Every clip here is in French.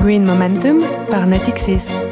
Green Momentum par Natixis.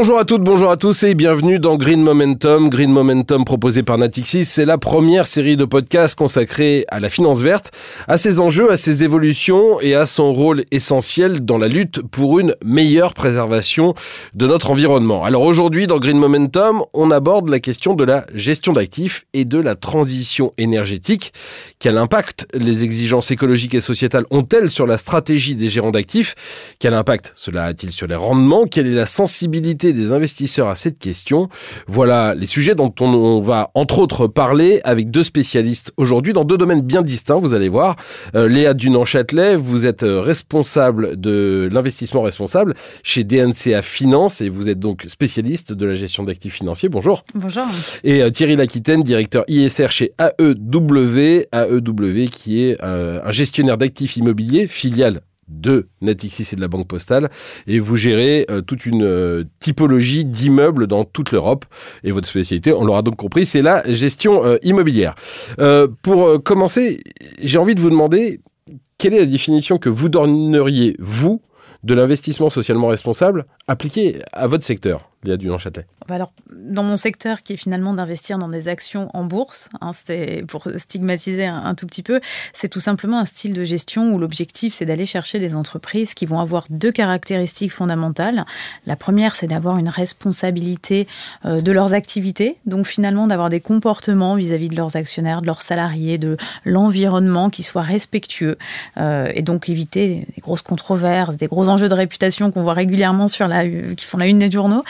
Bonjour à toutes, bonjour à tous et bienvenue dans Green Momentum. Green Momentum proposé par Natixis, c'est la première série de podcasts consacrée à la finance verte, à ses enjeux, à ses évolutions et à son rôle essentiel dans la lutte pour une meilleure préservation de notre environnement. Alors aujourd'hui dans Green Momentum, on aborde la question de la gestion d'actifs et de la transition énergétique. Quel impact les exigences écologiques et sociétales ont-elles sur la stratégie des gérants d'actifs? Quel impact cela a-t-il sur les rendements? Quelle est la sensibilité des investisseurs à cette question. Voilà les sujets dont on va entre autres parler avec deux spécialistes aujourd'hui dans deux domaines bien distincts, vous allez voir. Euh, Léa Dunan-Châtelet, vous êtes euh, responsable de l'investissement responsable chez DNCA Finance et vous êtes donc spécialiste de la gestion d'actifs financiers. Bonjour. Bonjour. Et euh, Thierry Laquitaine, directeur ISR chez AEW, AEW qui est un gestionnaire d'actifs immobiliers, filiale de Natixis et de la Banque Postale et vous gérez euh, toute une euh, typologie d'immeubles dans toute l'Europe et votre spécialité, on l'aura donc compris, c'est la gestion euh, immobilière. pour commencer, j'ai envie de vous demander quelle est la définition que vous donneriez, vous, de l'investissement socialement responsable appliqué à votre secteur? Léa Dunan-Châtelet bah alors, Dans mon secteur, qui est finalement d'investir dans des actions en bourse, hein, pour stigmatiser un, tout petit peu, c'est tout simplement un style de gestion où l'objectif, c'est d'aller chercher des entreprises qui vont avoir deux caractéristiques fondamentales. La première, c'est d'avoir une responsabilité euh, de leurs activités, donc finalement d'avoir des comportements vis-à-vis de leurs actionnaires, de leurs salariés, de l'environnement qui soient respectueux, euh, et donc éviter des grosses controverses, des gros enjeux de réputation qu'on voit régulièrement sur la, qui font la une des journaux.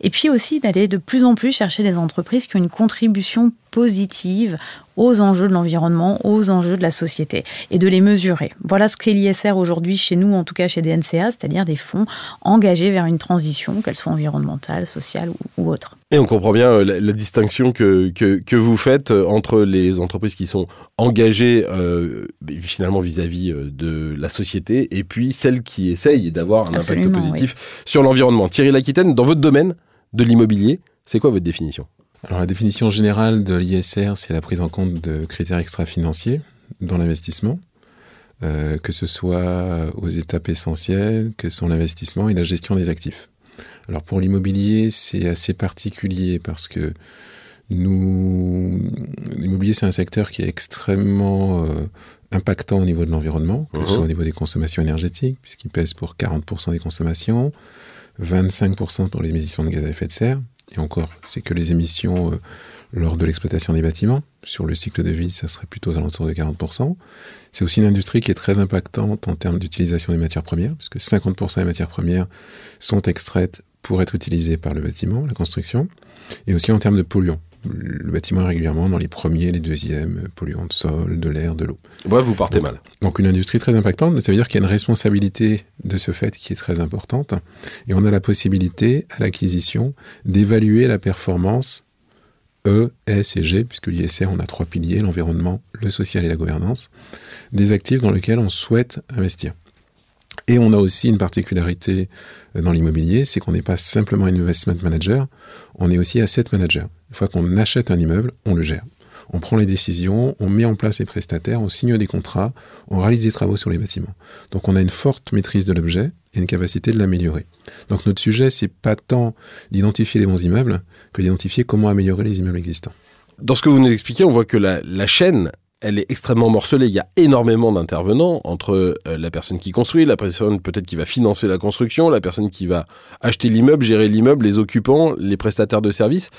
Et puis aussi d'aller de plus en plus chercher des entreprises qui ont une contribution positive aux enjeux de l'environnement, aux enjeux de la société, et de les mesurer. Voilà ce qu'est l'ISR aujourd'hui chez nous, en tout cas chez DNCA, c'est-à-dire des fonds engagés vers une transition, qu'elle soit environnementale, sociale ou, autre. Et on comprend bien euh, la, distinction que, que, vous faites euh, entre les entreprises qui sont engagées euh, finalement vis-à-vis de la société et puis celles qui essayent d'avoir un impact positif sur l'environnement. Thierry Laquitaine, dans votre domaine de l'immobilier, c'est quoi votre définition? Alors la définition générale de l'ISR, c'est la prise en compte de critères extra-financiers dans l'investissement, euh, que ce soit aux étapes essentielles, que sont l'investissement et la gestion des actifs. Alors pour l'immobilier, c'est assez particulier parce que nous, l'immobilier, c'est un secteur qui est extrêmement euh, impactant au niveau de l'environnement, que ce soit au niveau des consommations énergétiques, puisqu'il pèse pour 40% des consommations, 25% pour les émissions de gaz à effet de serre, et encore, c'est que les émissions euh, lors de l'exploitation des bâtiments. Sur le cycle de vie, ça serait plutôt aux alentours de 40%. C'est aussi une industrie qui est très impactante en termes d'utilisation des matières premières, puisque 50% des matières premières sont extraites pour être utilisées par le bâtiment, la construction, et aussi en termes de polluants le bâtiment est régulièrement dans les premiers, les deuxièmes polluants de sol, de l'air, de l'eau. Ouais, vous partez mal. Donc une industrie très impactante, mais ça veut dire qu'il y a une responsabilité de ce fait qui est très importante. Et on a la possibilité, à l'acquisition, d'évaluer la performance E, S et G, puisque l'ISR, on a trois piliers, l'environnement, le social et la gouvernance, des actifs dans lesquels on souhaite investir. Et on a aussi une particularité euh, dans l'immobilier, c'est qu'on n'est pas simplement investment manager, on est aussi asset manager. Une fois qu'on achète un immeuble, on le gère. On prend les décisions, on met en place les prestataires, on signe des contrats, on réalise des travaux sur les bâtiments. Donc on a une forte maîtrise de l'objet et une capacité de l'améliorer. Donc notre sujet, c'est pas tant d'identifier les bons immeubles que d'identifier comment améliorer les immeubles existants. Dans ce que vous nous expliquez, on voit que la, la chaîne elle est extrêmement morcelée. Il y a énormément d'intervenants entre euh, la personne qui construit, la personne peut-être qui va financer la construction, la personne qui va acheter l'immeuble, gérer l'immeuble, les occupants, les prestataires de services.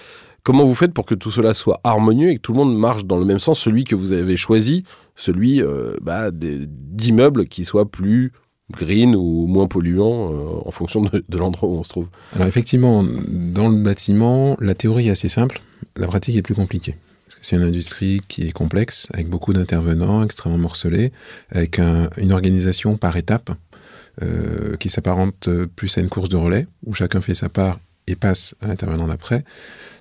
Comment vous faites pour que tout cela soit harmonieux et que tout le monde marche dans le même sens, celui que vous avez choisi, celui euh, bah, d'immeubles qui soient plus green ou moins polluants euh, en fonction de, de l'endroit où on se trouve? Alors effectivement, dans le bâtiment, la théorie est assez simple, la pratique est plus compliquée c'est une industrie qui est complexe, avec beaucoup d'intervenants, extrêmement morcelés, avec une organisation par étapes euh, qui s'apparente plus à une course de relais, où chacun fait sa part et passe à l'intervenant d'après.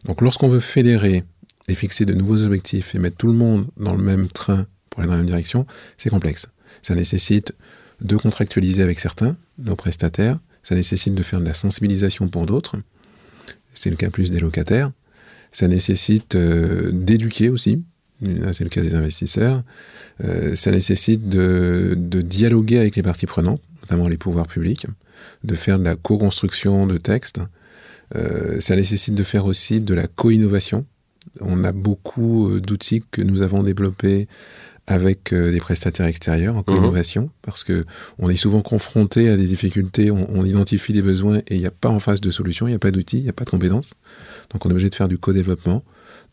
Donc lorsqu'on veut fédérer et fixer de nouveaux objectifs et mettre tout le monde dans le même train pour aller dans la même direction, c'est complexe. Ça nécessite de contractualiser avec certains, nos prestataires, ça nécessite de faire de la sensibilisation pour d'autres, c'est le cas plus des locataires, ça nécessite euh, d'éduquer aussi, c'est le cas des investisseurs, euh, ça nécessite de, dialoguer avec les parties prenantes, notamment les pouvoirs publics, de faire de la co-construction de textes. Euh, ça nécessite de faire aussi de la co-innovation. On a beaucoup d'outils que nous avons développés avec des prestataires extérieurs en co-innovation, mhm. parce que on est souvent confronté à des difficultés, on, identifie des besoins et il n'y a pas en face de solution, il n'y a pas d'outils, il n'y a pas de compétences. Donc on est obligé de faire du co-développement.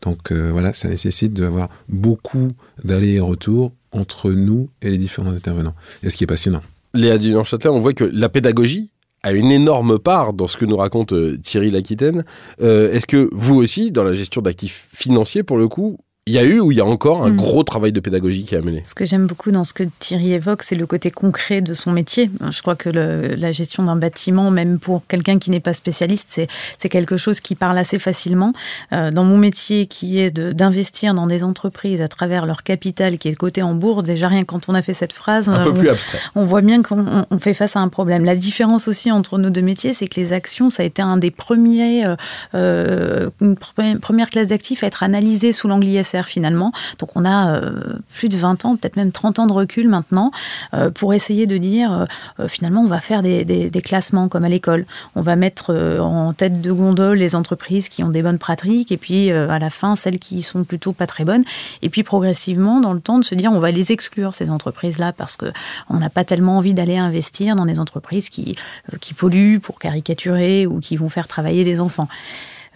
Donc euh, voilà, ça nécessite d'avoir beaucoup d'allers et retours entre nous et les différents intervenants. Et ce qui est passionnant. Léa Dunant-Châtelet, on voit que la pédagogie a une énorme part dans ce que nous raconte euh, Thierry Laquitaine. Euh, est-ce que vous aussi, dans la gestion d'actifs financiers, pour le coup, il y a eu ou il y a encore un mm. gros travail de pédagogie qui est amené. Ce que j'aime beaucoup dans ce que Thierry évoque, c'est le côté concret de son métier. Je crois que la gestion d'un bâtiment, même pour quelqu'un qui n'est pas spécialiste, c'est quelque chose qui parle assez facilement. Euh, dans mon métier, qui est d'investir dans des entreprises à travers leur capital qui est coté en bourse, déjà rien quand on a fait cette phrase, un peu on, plus abstrait. On voit bien qu'on fait face à un problème. La différence aussi entre nos deux métiers, c'est que les actions, ça a été un des premiers, euh, euh une première classe d'actifs à être analysée sous l'angle ISR finalement. Donc on a euh, plus de 20 ans, peut-être même 30 ans de recul maintenant euh, pour essayer de dire euh, finalement on va faire des, classements comme à l'école. On va mettre en tête de gondole les entreprises qui ont des bonnes pratiques et puis à la fin celles qui sont plutôt pas très bonnes. Et puis progressivement dans le temps de se dire on va les exclure ces entreprises-là parce que on n'a pas tellement envie d'aller investir dans des entreprises qui, qui polluent pour caricaturer ou qui vont faire travailler des enfants.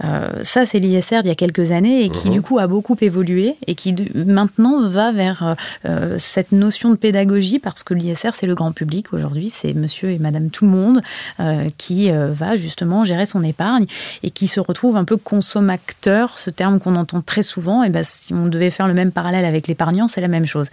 Euh, ça, c'est l'ISR d'il y a quelques années et qui, mhm. du coup, a beaucoup évolué et qui maintenant va vers euh, euh, cette notion de pédagogie parce que l'ISR, c'est le grand public aujourd'hui, c'est monsieur et madame tout le monde qui va justement gérer son épargne et qui se retrouve un peu consommateur, ce terme qu'on entend très souvent. Et ben, si on devait faire le même parallèle avec l'épargnant, c'est la même chose.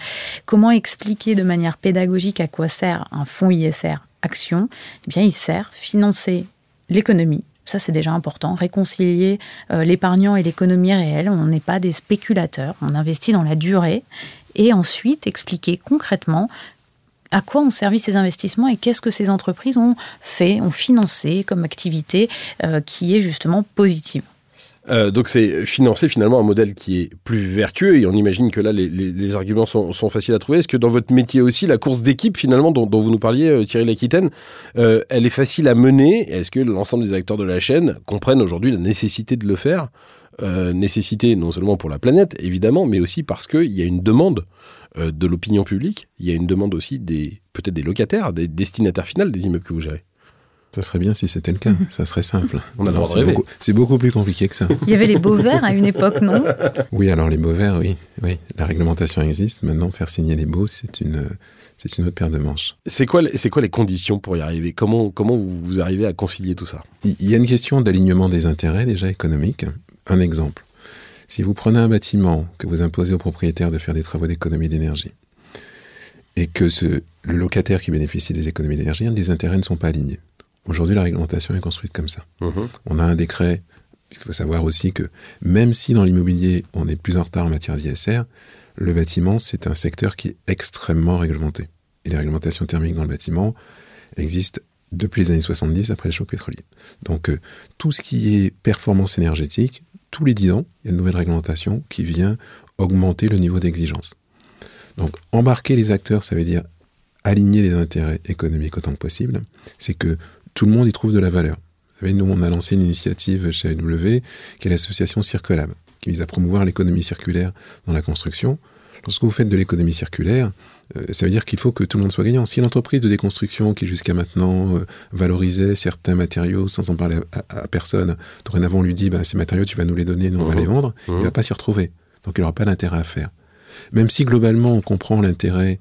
Comment expliquer de manière pédagogique à quoi sert un fonds ISR Action? Eh bien, il sert financer l'économie ça, c'est déjà important. Réconcilier euh, l'épargnant et l'économie réelle. On n'est pas des spéculateurs. On investit dans la durée. Et ensuite, expliquer concrètement à quoi ont servi ces investissements et qu'est-ce que ces entreprises ont fait, ont financé comme activité euh, qui est justement positive. Euh, donc c'est financer finalement un modèle qui est plus vertueux et on imagine que là les, arguments sont, faciles à trouver. Est-ce que dans votre métier aussi, la course d'équipe finalement dont, vous nous parliez euh, Thierry Laquitaine, euh, elle est facile à mener? Est-ce que l'ensemble des acteurs de la chaîne comprennent aujourd'hui la nécessité de le faire? Nécessité non seulement pour la planète évidemment, mais aussi parce qu'il y a une demande de l'opinion publique, il y a une demande aussi des peut-être des locataires, des destinataires finaux des immeubles que vous gérez. Ça serait bien si c'était le cas, ça serait simple. On a c'est beaucoup, c'est beaucoup plus compliqué que ça. Il y avait les beaux verts à une époque, non? Oui, alors les beaux verts, oui, oui. La réglementation existe. Maintenant, faire signer les beaux, c'est une, c'est une autre paire de manches. C'est quoi, c'est quoi les conditions pour y arriver? Comment, comment vous arrivez à concilier tout ça? Il y a une question d'alignement des intérêts déjà économiques. Un exemple. Si vous prenez un bâtiment que vous imposez au propriétaire de faire des travaux d'économie d'énergie, et que ce, le locataire qui bénéficie des économies d'énergie, les intérêts ne sont pas alignés. Aujourd'hui, la réglementation est construite comme ça. Mhm. On a un décret, il faut savoir aussi que même si dans l'immobilier, on est plus en retard en matière d'ISR, le bâtiment, c'est un secteur qui est extrêmement réglementé. Et les réglementations thermiques dans le bâtiment existent depuis les années 70, après le choc pétrolier. Donc, euh, tout ce qui est performance énergétique, tous les 10 ans, il y a une nouvelle réglementation qui vient augmenter le niveau d'exigence. Donc, embarquer les acteurs, ça veut dire aligner les intérêts économiques autant que possible. C'est que tout le monde y trouve de la valeur. Vous savez, nous, on a lancé une initiative chez AW, qui est l'association Circulab, qui vise à promouvoir l'économie circulaire dans la construction. Lorsque vous faites de l'économie circulaire, euh, ça veut dire qu'il faut que tout le monde soit gagnant. Si l'entreprise de déconstruction, qui jusqu'à maintenant euh, valorisait certains matériaux sans en parler à, personne, dorénavant lui dit bah, ces matériaux, tu vas nous les donner, nous on va mmh. les vendre, il ne mmh. va pas s'y retrouver. Donc il n'aura pas d'intérêt à faire. Même si globalement on comprend l'intérêt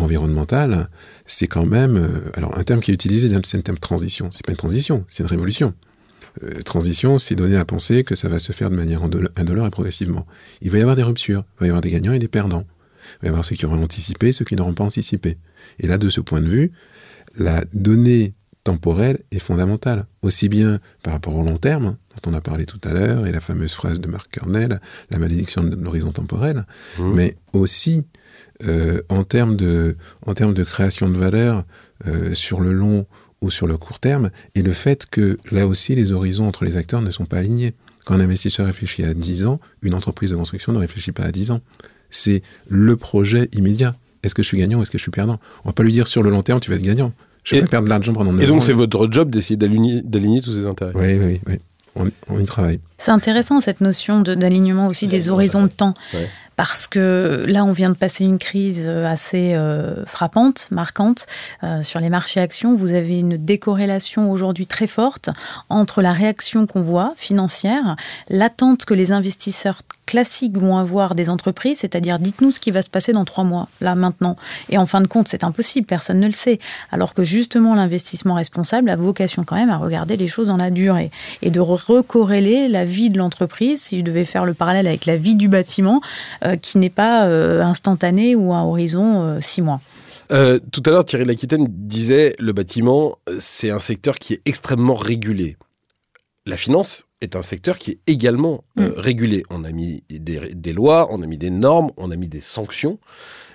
environnemental, c'est quand même, euh, alors un terme qui est utilisé, c'est un terme transition. C'est pas une transition, c'est une révolution. Euh, transition, c'est donner à penser que ça va se faire de manière indolore et progressivement. Il va y avoir des ruptures, il va y avoir des gagnants et des perdants. Il va y avoir ceux qui auront anticipé, ceux qui n'auront pas anticipé. Et là, de ce point de vue, la donnée temporelle est fondamentale, aussi bien par rapport au long terme, dont on a parlé tout à l'heure, et la fameuse phrase de Mark Kernel, la malédiction de l'horizon temporel, mmh. mais aussi euh, en, termes de, en termes de création de valeur euh, sur le long ou sur le court terme, et le fait que là aussi les horizons entre les acteurs ne sont pas alignés. Quand un investisseur réfléchit à 10 ans, une entreprise de construction ne réfléchit pas à 10 ans. c'est le projet immédiat. Est-ce que je suis gagnant ou est-ce que je suis perdant? On va pas lui dire sur le long terme, tu vas être gagnant. Je vais Et- pas perdre de l'argent pendant Et neuf donc c'est votre job d'essayer d'aligner d'aligner tous ces intérêts. Oui, oui, oui. On, on y travaille. C'est intéressant cette notion d'alignement aussi des horizons de temps. Ouais. Parce que là, on vient de passer une crise euh, assez euh, frappante, marquante euh, sur les marchés actions. Vous avez une décorrélation aujourd'hui très forte entre la réaction qu'on voit financière, l'attente que les investisseurs classiques vont avoir des entreprises, c'est-à-dire dites-nous ce qui va se passer dans trois mois, là maintenant. Et en fin de compte, c'est impossible, personne ne le sait. Alors que justement, l'investissement responsable a vocation quand même à regarder les choses dans la durée et de recorréler la vie de l'entreprise, si je devais faire le parallèle avec la vie du bâtiment, euh, qui n'est pas euh, instantanée ou à horizon euh, six mois. Tout à l'heure, Thierry Laquitaine disait le bâtiment, c'est un secteur qui est extrêmement régulé. La finance est un secteur qui est également euh, régulé. On a mis des, des lois, on a mis des normes, on a mis des sanctions.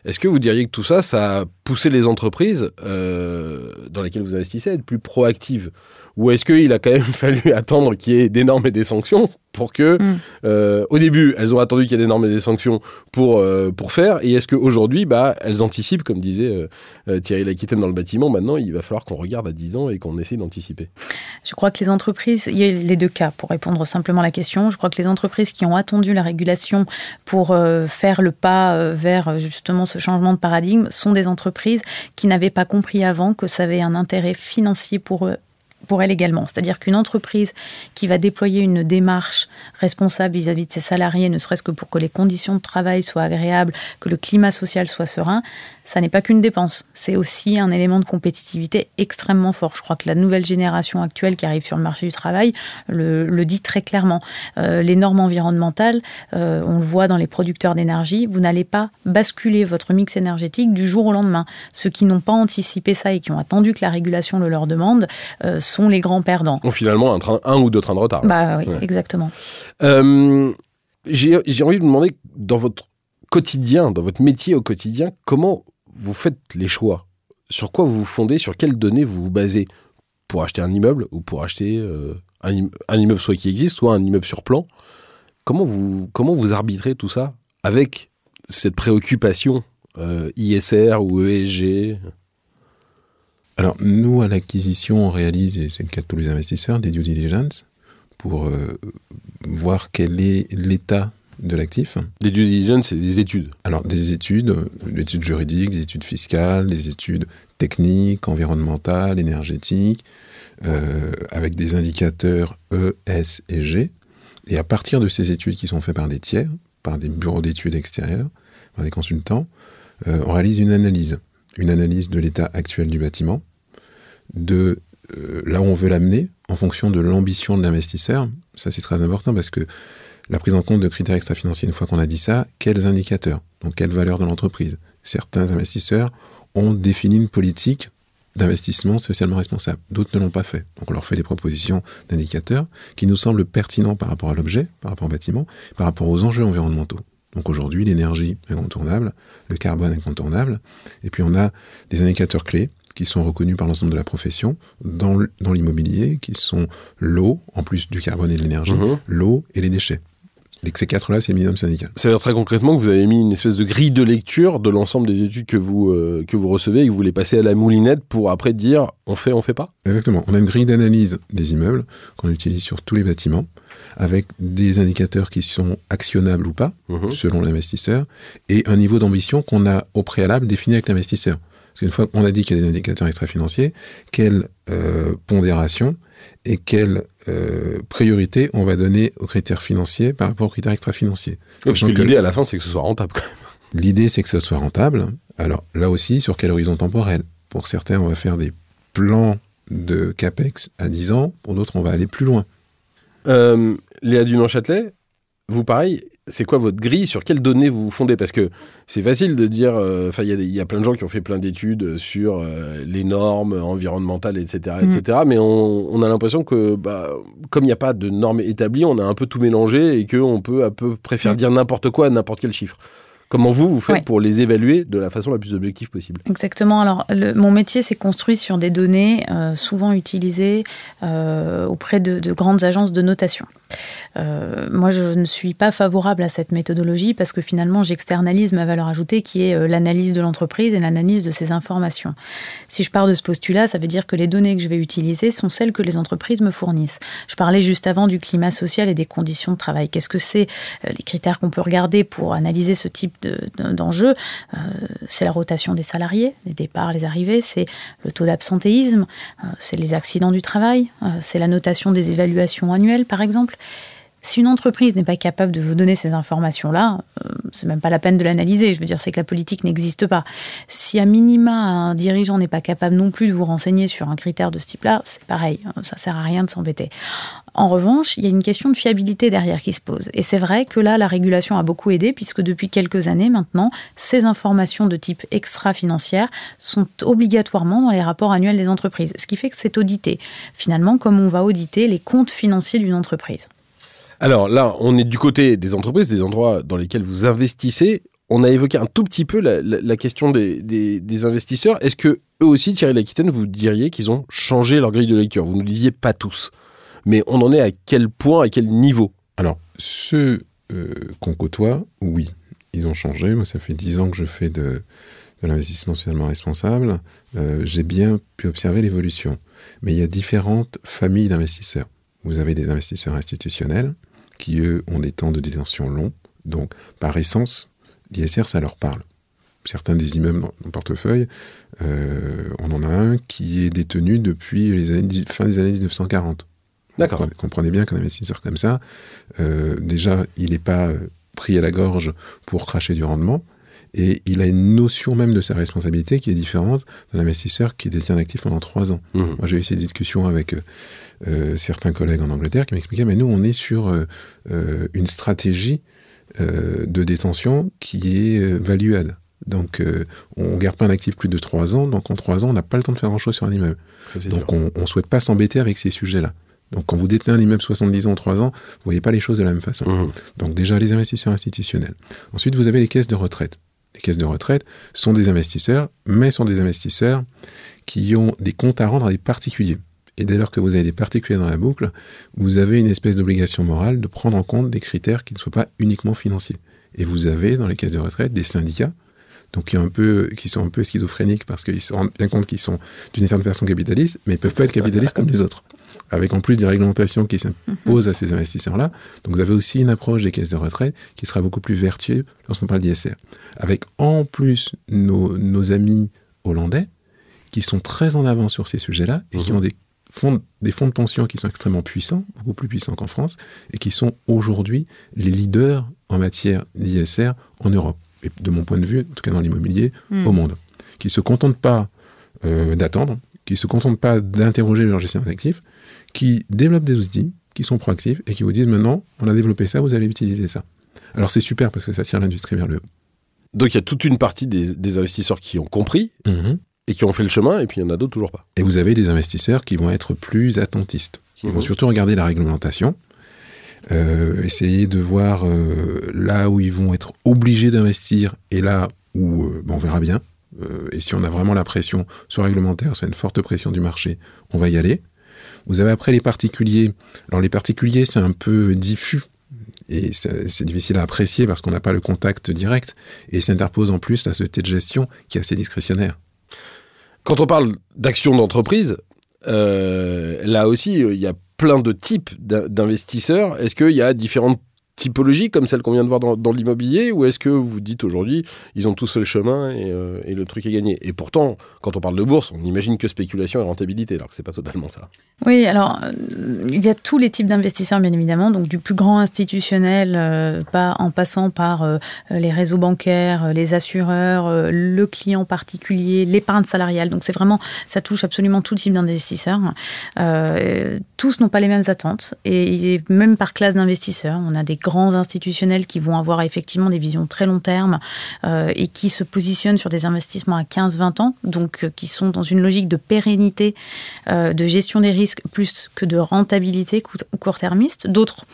Est-ce que vous diriez que tout ça, ça a poussé les entreprises euh, dans lesquelles vous investissez à être plus proactives Ou est-ce qu'il a quand même fallu attendre qu'il y ait des normes et des sanctions pour que, Mm. euh, au début, elles ont attendu qu'il y ait des normes et des sanctions pour, euh, pour faire Et est-ce qu'aujourd'hui, bah, elles anticipent, comme disait euh, Thierry Laquitaine dans le bâtiment, maintenant, il va falloir qu'on regarde à 10 ans et qu'on essaie d'anticiper Je crois que les entreprises, il y a les deux cas pour répondre simplement à la question. Je crois que les entreprises qui ont attendu la régulation pour faire le pas vers justement ce changement de paradigme sont des entreprises qui n'avaient pas compris avant que ça avait un intérêt financier pour eux pour elle également. C'est-à-dire qu'une entreprise qui va déployer une démarche responsable vis-à-vis de ses salariés, ne serait-ce que pour que les conditions de travail soient agréables, que le climat social soit serein, ça n'est pas qu'une dépense. C'est aussi un élément de compétitivité extrêmement fort. Je crois que la nouvelle génération actuelle qui arrive sur le marché du travail le, le dit très clairement. Euh, les normes environnementales, euh, on le voit dans les producteurs d'énergie, vous n'allez pas basculer votre mix énergétique du jour au lendemain. Ceux qui n'ont pas anticipé ça et qui ont attendu que la régulation le leur demande euh, les grands perdants. ont finalement un, train, un ou deux trains de retard. Bah oui, Ouais. exactement. Euh, J'ai envie de vous demander, dans votre quotidien, dans votre métier au quotidien, comment vous faites les choix? Sur quoi vous vous fondez? Sur quelles données vous vous basez? Pour acheter un immeuble ou pour acheter euh, un immeuble soit qui existe, soit un immeuble sur plan? Comment vous, comment vous arbitrez tout ça avec cette préoccupation euh, ISR ou ESG Alors, nous, à l'acquisition, on réalise, et c'est le cas de tous les investisseurs, des due diligence pour euh, voir quel est l'état de l'actif. Les due diligence, c'est des études. Alors, des études, des études juridiques, des études fiscales, des études techniques, environnementales, énergétiques, euh, avec des indicateurs E, S et G. Et à partir de ces études qui sont faites par des tiers, par des bureaux d'études extérieurs, par des consultants, euh, on réalise une analyse. Une analyse de l'état actuel du bâtiment, de euh, là où on veut l'amener, en fonction de l'ambition de l'investisseur. Ça, c'est très important parce que la prise en compte de critères extra-financiers, une fois qu'on a dit ça, quels indicateurs Donc, quelle valeur de l'entreprise? Certains investisseurs ont défini une politique d'investissement socialement responsable. D'autres ne l'ont pas fait. Donc, on leur fait des propositions d'indicateurs qui nous semblent pertinents par rapport à l'objet, par rapport au bâtiment, par rapport aux enjeux environnementaux. Donc aujourd'hui, l'énergie est incontournable, le carbone est incontournable, et puis on a des indicateurs clés qui sont reconnus par l'ensemble de la profession dans l'immobilier, qui sont l'eau, en plus du carbone et de l'énergie, Mhm. l'eau et les déchets. Et que ces quatre-là, c'est minimum syndical. Ça veut dire très concrètement que vous avez mis une espèce de grille de lecture de l'ensemble des études que vous, euh, que vous recevez et que vous les passez à la moulinette pour après dire on fait, on fait pas? Exactement. On a une grille d'analyse des immeubles qu'on utilise sur tous les bâtiments, avec des indicateurs qui sont actionnables ou pas, Mhm. selon l'investisseur, et un niveau d'ambition qu'on a au préalable défini avec l'investisseur. Parce qu'une fois qu'on a dit qu'il y a des indicateurs extra-financiers, quelle euh, pondération et quelle euh, priorité on va donner aux critères financiers par rapport aux critères extra-financiers. Oui, Parce que que l'idée à la fin, c'est que ce soit rentable. quand même. L'idée, c'est que ça soit rentable. Alors là aussi, sur quel horizon temporel? Pour certains, on va faire des plans de CAPEX à 10 ans, pour d'autres, on va aller plus loin. Euh, Léa Dunon-Châtelet, vous pareil, c'est quoi votre grille Sur quelles données vous vous fondez? Parce que c'est facile de dire. euh, Enfin, il y a y, plein de gens qui ont fait plein d'études sur euh, les normes environnementales, etc., etc. Mais on, on a l'impression que, bah, comme il n'y a pas de normes établies, on a un peu tout mélangé et qu'on peut à peu près faire Mhm. dire n'importe quoi à n'importe quel chiffre. Comment vous, vous faites pour les évaluer de la façon la plus objective possible Exactement. Alors, mon métier s'est construit sur des données euh, souvent utilisées euh, auprès de, grandes agences de notation. Euh, moi, je ne suis pas favorable à cette méthodologie parce que finalement, j'externalise ma valeur ajoutée qui est l'analyse de l'entreprise et l'analyse de ces informations. Si je pars de ce postulat, ça veut dire que les données que je vais utiliser sont celles que les entreprises me fournissent. Je parlais juste avant du climat social et des conditions de travail. Qu'est-ce que c'est les critères qu'on peut regarder pour analyser ce type d'enjeux, euh, c'est la rotation des salariés, les départs, les arrivées, c'est le taux d'absentéisme, euh, c'est les accidents du travail, euh, c'est la notation des évaluations annuelles, par exemple. Si une entreprise n'est pas capable de vous donner ces informations-là, c'est même pas la peine de l'analyser. Je veux dire, c'est que la politique n'existe pas. Si à minima un dirigeant n'est pas capable non plus de vous renseigner sur un critère de ce type-là, c'est pareil. Ça sert à rien de s'embêter. En revanche, il y a une question de fiabilité derrière qui se pose. Et c'est vrai que là, la régulation a beaucoup aidé, puisque depuis quelques années maintenant, ces informations de type extra-financière sont obligatoirement dans les rapports annuels des entreprises. Ce qui fait que c'est audité, finalement, comme on va auditer les comptes financiers d'une entreprise. Alors là, on est du côté des entreprises, des endroits dans lesquels vous investissez. On a évoqué un tout petit peu la, question des, investisseurs. Est-ce que eux aussi, Thierry Laquitaine, vous diriez qu'ils ont changé leur grille de lecture? Vous nous disiez pas tous mais on en est à quel point, à quel niveau? Alors, ceux euh, qu'on côtoie, oui, ils ont changé. Moi, ça fait dix ans que je fais de, l'investissement socialement responsable. Euh, j'ai bien pu observer l'évolution. Mais il y a différentes familles d'investisseurs. Vous avez des investisseurs institutionnels qui, eux, ont des temps de détention longs. Donc, par essence, l'ISR, ça leur parle. Certains des immeubles dans mon portefeuille, euh, on en a un qui est détenu depuis les années, fin des années 1940. D'accord. Comprenez bien qu'un investisseur comme ça, euh, déjà, il n'est pas euh, pris à la gorge pour cracher du rendement. Et il a une notion même de sa responsabilité qui est différente d'un investisseur qui détient un actif pendant trois ans. Mmh. Moi, j'ai eu ces discussions avec euh, certains collègues en Angleterre qui m'expliquaient, mais nous, on est sur une stratégie de détention qui est valuable. Donc, on ne garde pas un actif plus de trois ans. Donc, en trois ans, on n'a pas le temps de faire grand-chose sur un immeuble. Donc, on ne souhaite pas s'embêter avec ces sujets-là. Donc quand vous détenez un immeuble 70 ans ou 3 ans, vous voyez pas les choses de la même façon. Mmh. Donc déjà les investisseurs institutionnels. Ensuite, vous avez les caisses de retraite. Les caisses de retraite sont des investisseurs, mais sont des investisseurs qui ont des comptes à rendre à des particuliers. Et dès lors que vous avez des particuliers dans la boucle, vous avez une espèce d'obligation morale de prendre en compte des critères qui ne soient pas uniquement financiers. Et vous avez dans les caisses de retraite des syndicats donc qui, un peu, qui sont un peu schizophréniques parce qu'ils se rendent bien compte qu'ils sont d'une certaine façon capitalistes, mais ils peuvent pas être capitalistes comme les autres avec en plus des réglementations qui s'imposent à ces investisseurs-là. Donc vous avez aussi une approche des caisses de retraite qui sera beaucoup plus vertueuse lorsqu'on parle d'ISR. Avec en plus nos, amis hollandais qui sont très en avant sur ces sujets-là et qui mhm. ont des fonds, des fonds de pension qui sont extrêmement puissants, beaucoup plus puissants qu'en France, et qui sont aujourd'hui les leaders en matière d'ISR en Europe. Et de mon point de vue, en tout cas dans l'immobilier, hmm. au monde. Qui ne se contentent pas euh, d'attendre, qui ne se contentent pas d'interroger leur gestion d'actifs, qui développent des outils, qui sont proactifs et qui vous disent maintenant, on a développé ça, vous allez utiliser ça. Alors c'est super parce que ça tire l'industrie vers le haut. Donc il y a toute une partie des, investisseurs qui ont compris mhm. et qui ont fait le chemin, et puis il y en a d'autres toujours pas. Et vous avez des investisseurs qui vont être plus attentistes, qui vont mhm. surtout regarder la réglementation, euh, essayer de voir euh, là où ils vont être obligés d'investir et là où euh, on verra bien. et si on a vraiment la pression, soit réglementaire, soit une forte pression du marché, on va y aller. Vous avez après les particuliers. Alors les particuliers, c'est un peu diffus. Et c'est difficile à apprécier parce qu'on n'a pas le contact direct. Et ça interpose en plus la société de gestion qui est assez discrétionnaire. Quand on parle d'action d'entreprise, euh, là aussi, il y a plein de types d'investisseurs. Est-ce qu'il y a différentes typologie comme celle qu'on vient de voir dans, l'immobilier ou est-ce que vous dites aujourd'hui ils ont tous le chemin euh, et, le truc est gagné? Et pourtant, quand on parle de bourse, on imagine que spéculation et rentabilité, alors que c'est pas totalement ça. Oui, alors euh, il y a tous les types d'investisseurs bien évidemment, donc du plus grand institutionnel, euh, en passant par les réseaux bancaires, les assureurs, le client particulier, l'épargne salariale. Donc c'est vraiment ça touche absolument tout type d'investisseurs. tous n'ont pas les mêmes attentes et même par classe d'investisseurs, on a des grands institutionnels qui vont avoir effectivement des visions très long terme euh, et qui se positionnent sur des investissements à 15-20 ans, donc euh, qui sont dans une logique de pérennité, euh, de gestion des risques plus que de rentabilité court-termiste. D'autres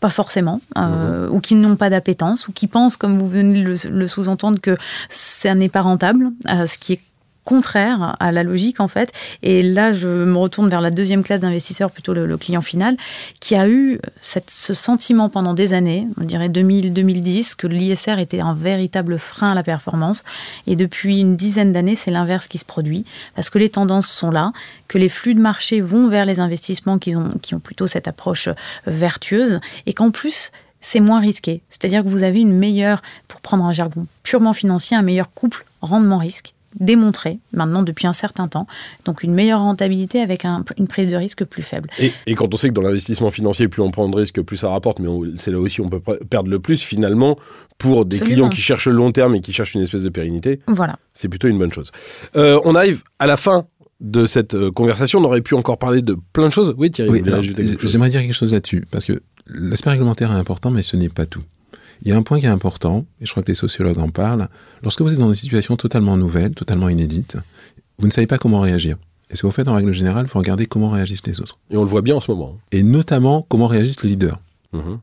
pas forcément, euh, ou qui n'ont pas d'appétence, ou qui pensent, comme vous venez de le, le sous-entendre, que ça n'est pas rentable, euh, ce qui est contraire à la logique en fait. Et là, je me retourne vers la deuxième classe d'investisseurs, plutôt le, le, client final, qui a eu ce sentiment pendant des années, on dirait 2000-2010, que l'ISR était un véritable frein à la performance. Et depuis une dizaine d'années, c'est l'inverse qui se produit, parce que les tendances sont là, que les flux de marché vont vers les investissements qui ont, qui ont plutôt cette approche vertueuse, et qu'en plus, c'est moins risqué. C'est-à-dire que vous avez une meilleure, pour prendre un jargon purement financier, un meilleur couple rendement-risque démontré maintenant depuis un certain temps. Donc une meilleure rentabilité avec un, une prise de risque plus faible. Et, et quand on sait que dans l'investissement financier, plus on prend de risques, plus ça rapporte, mais c'est là aussi on peut perdre le plus finalement pour des Absolument. clients qui cherchent le long terme et qui cherchent une espèce de pérennité. Voilà. C'est plutôt une bonne chose. Euh, on arrive à la fin de cette euh, conversation. On aurait pu encore parler de plein de choses. Oui, Thierry, oui, j'aimerais dire quelque chose là-dessus, parce que l'aspect réglementaire est important, mais ce n'est pas tout. Il y a un point qui est important, et je crois que les sociologues en parlent. Lorsque vous êtes dans une situation totalement nouvelle, totalement inédite, vous ne savez pas comment réagir. Et ce que vous faites en règle générale, il faut regarder comment réagissent les autres. Et on le voit bien en ce moment. Et notamment comment réagissent les leaders. Mmh.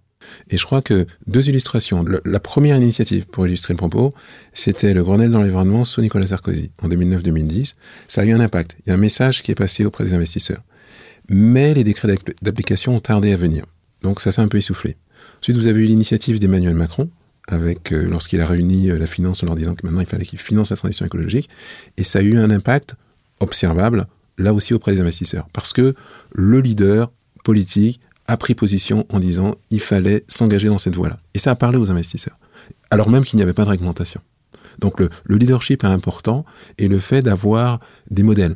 Et je crois que deux illustrations. Le, la première initiative pour illustrer le propos, c'était le Grenelle dans l'environnement sous Nicolas Sarkozy en 2009-2010. Ça a eu un impact. Il y a un message qui est passé auprès des investisseurs. Mais les décrets d'application ont tardé à venir. Donc ça s'est un peu essoufflé. Ensuite, vous avez eu l'initiative d'Emmanuel Macron, euh, lorsqu'il a réuni euh, la finance en leur disant que maintenant il fallait qu'il finance la transition écologique, et ça a eu un impact observable, là aussi auprès des investisseurs, parce que le leader politique a pris position en disant il fallait s'engager dans cette voie-là. Et ça a parlé aux investisseurs, alors même qu'il n'y avait pas de réglementation. Donc le leadership est important, et le fait d'avoir des modèles,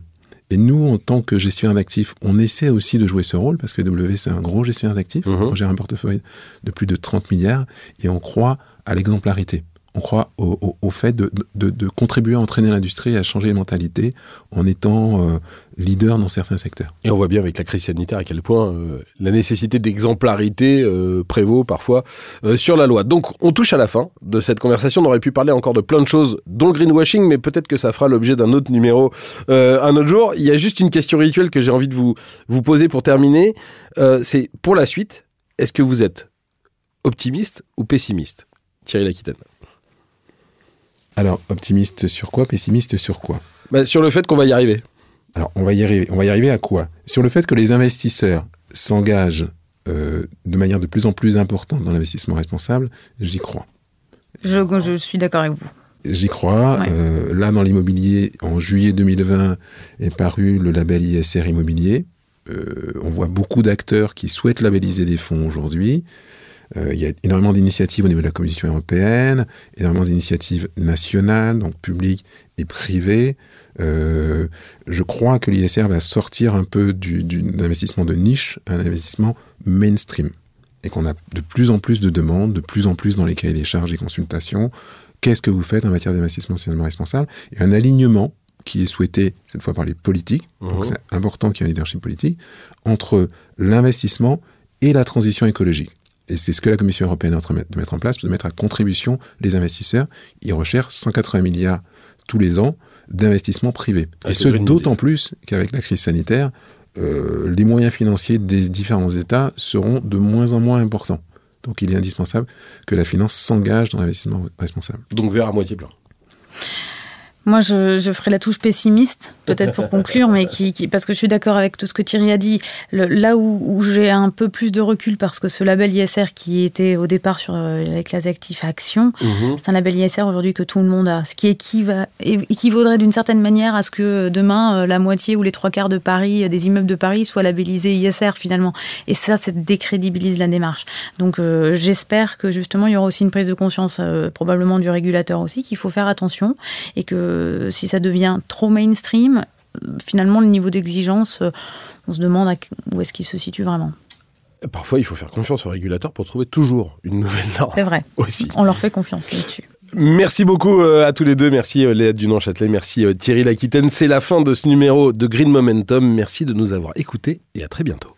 et nous, en tant que gestionnaire d'actifs, on essaie aussi de jouer ce rôle parce que W, c'est un gros gestionnaire d'actifs. Mmh. On gère un portefeuille de plus de 30 milliards et on croit à l'exemplarité. On croit au, fait de, contribuer à entraîner l'industrie à changer les mentalités en étant euh, leader dans certains secteurs. Et on voit bien avec la crise sanitaire à quel point euh, la nécessité d'exemplarité euh, prévaut parfois sur la loi. Donc on touche à la fin de cette conversation. On aurait pu parler encore de plein de choses, dont le greenwashing, mais peut-être que ça fera l'objet d'un autre numéro un autre jour. Il y a juste une question rituelle que j'ai envie de vous, vous poser pour terminer. C'est pour la suite, est-ce que vous êtes optimiste ou pessimiste? Thierry Laquitaine. Alors, optimiste sur quoi Pessimiste sur quoi bah, Sur le fait qu'on va y arriver. Alors, on va y arriver. On va y arriver à quoi? Sur le fait que les investisseurs s'engagent euh, de manière de plus en plus importante dans l'investissement responsable, j'y crois. Je, je suis d'accord avec vous. J'y crois. Ouais. Euh, là, dans l'immobilier, en juillet 2020 est paru le label ISR immobilier. Euh, on voit beaucoup d'acteurs qui souhaitent labelliser des fonds aujourd'hui. Euh, il y a énormément d'initiatives au niveau de la Commission européenne, énormément d'initiatives nationales, donc publiques et privées. Euh, je crois que l'ISR va sortir un peu du, du, d'un investissement de niche à un investissement mainstream. Et qu'on a de plus en plus de demandes, de plus en plus dans les cahiers des charges et consultations. Qu'est-ce que vous faites en matière d'investissement socialement responsable? Et un alignement qui est souhaité cette fois par les politiques, mmh. donc c'est important qu'il y ait un leadership politique, entre l'investissement et la transition écologique. Et c'est ce que la Commission européenne est en train de mettre en place, de mettre à contribution les investisseurs. Ils recherchent 180 milliards tous les ans d'investissements privés. Ah, et ce, d'autant plus qu'avec la crise sanitaire, euh, les moyens financiers des différents États seront de moins en moins importants. Donc il est indispensable que la finance s'engage dans l'investissement responsable. Donc vers à moitié plein. Moi, je, je ferai la touche pessimiste, peut-être pour conclure, mais qui, qui, parce que je suis d'accord avec tout ce que Thierry a dit. Le, là où, où j'ai un peu plus de recul, parce que ce label ISR qui était au départ sur euh, les classes actifs Action, mm -hmm. c'est un label ISR aujourd'hui que tout le monde a, ce qui équiva, équivaudrait d'une certaine manière à ce que demain euh, la moitié ou les trois quarts de Paris, euh, des immeubles de Paris, soient labellisés ISR finalement. Et ça, ça décrédibilise la démarche. Donc, euh, j'espère que justement, il y aura aussi une prise de conscience, euh, probablement du régulateur aussi, qu'il faut faire attention et que si ça devient trop mainstream, finalement, le niveau d'exigence, on se demande où est-ce qu'il se situe vraiment. Parfois, il faut faire confiance aux régulateurs pour trouver toujours une nouvelle norme. C'est vrai. Aussi. On leur fait confiance là-dessus. Merci beaucoup euh, à tous les deux. Merci euh, Léa Dunon-Châtelet. Merci euh, Thierry Laquitaine. C'est la fin de ce numéro de Green Momentum. Merci de nous avoir écoutés et à très bientôt.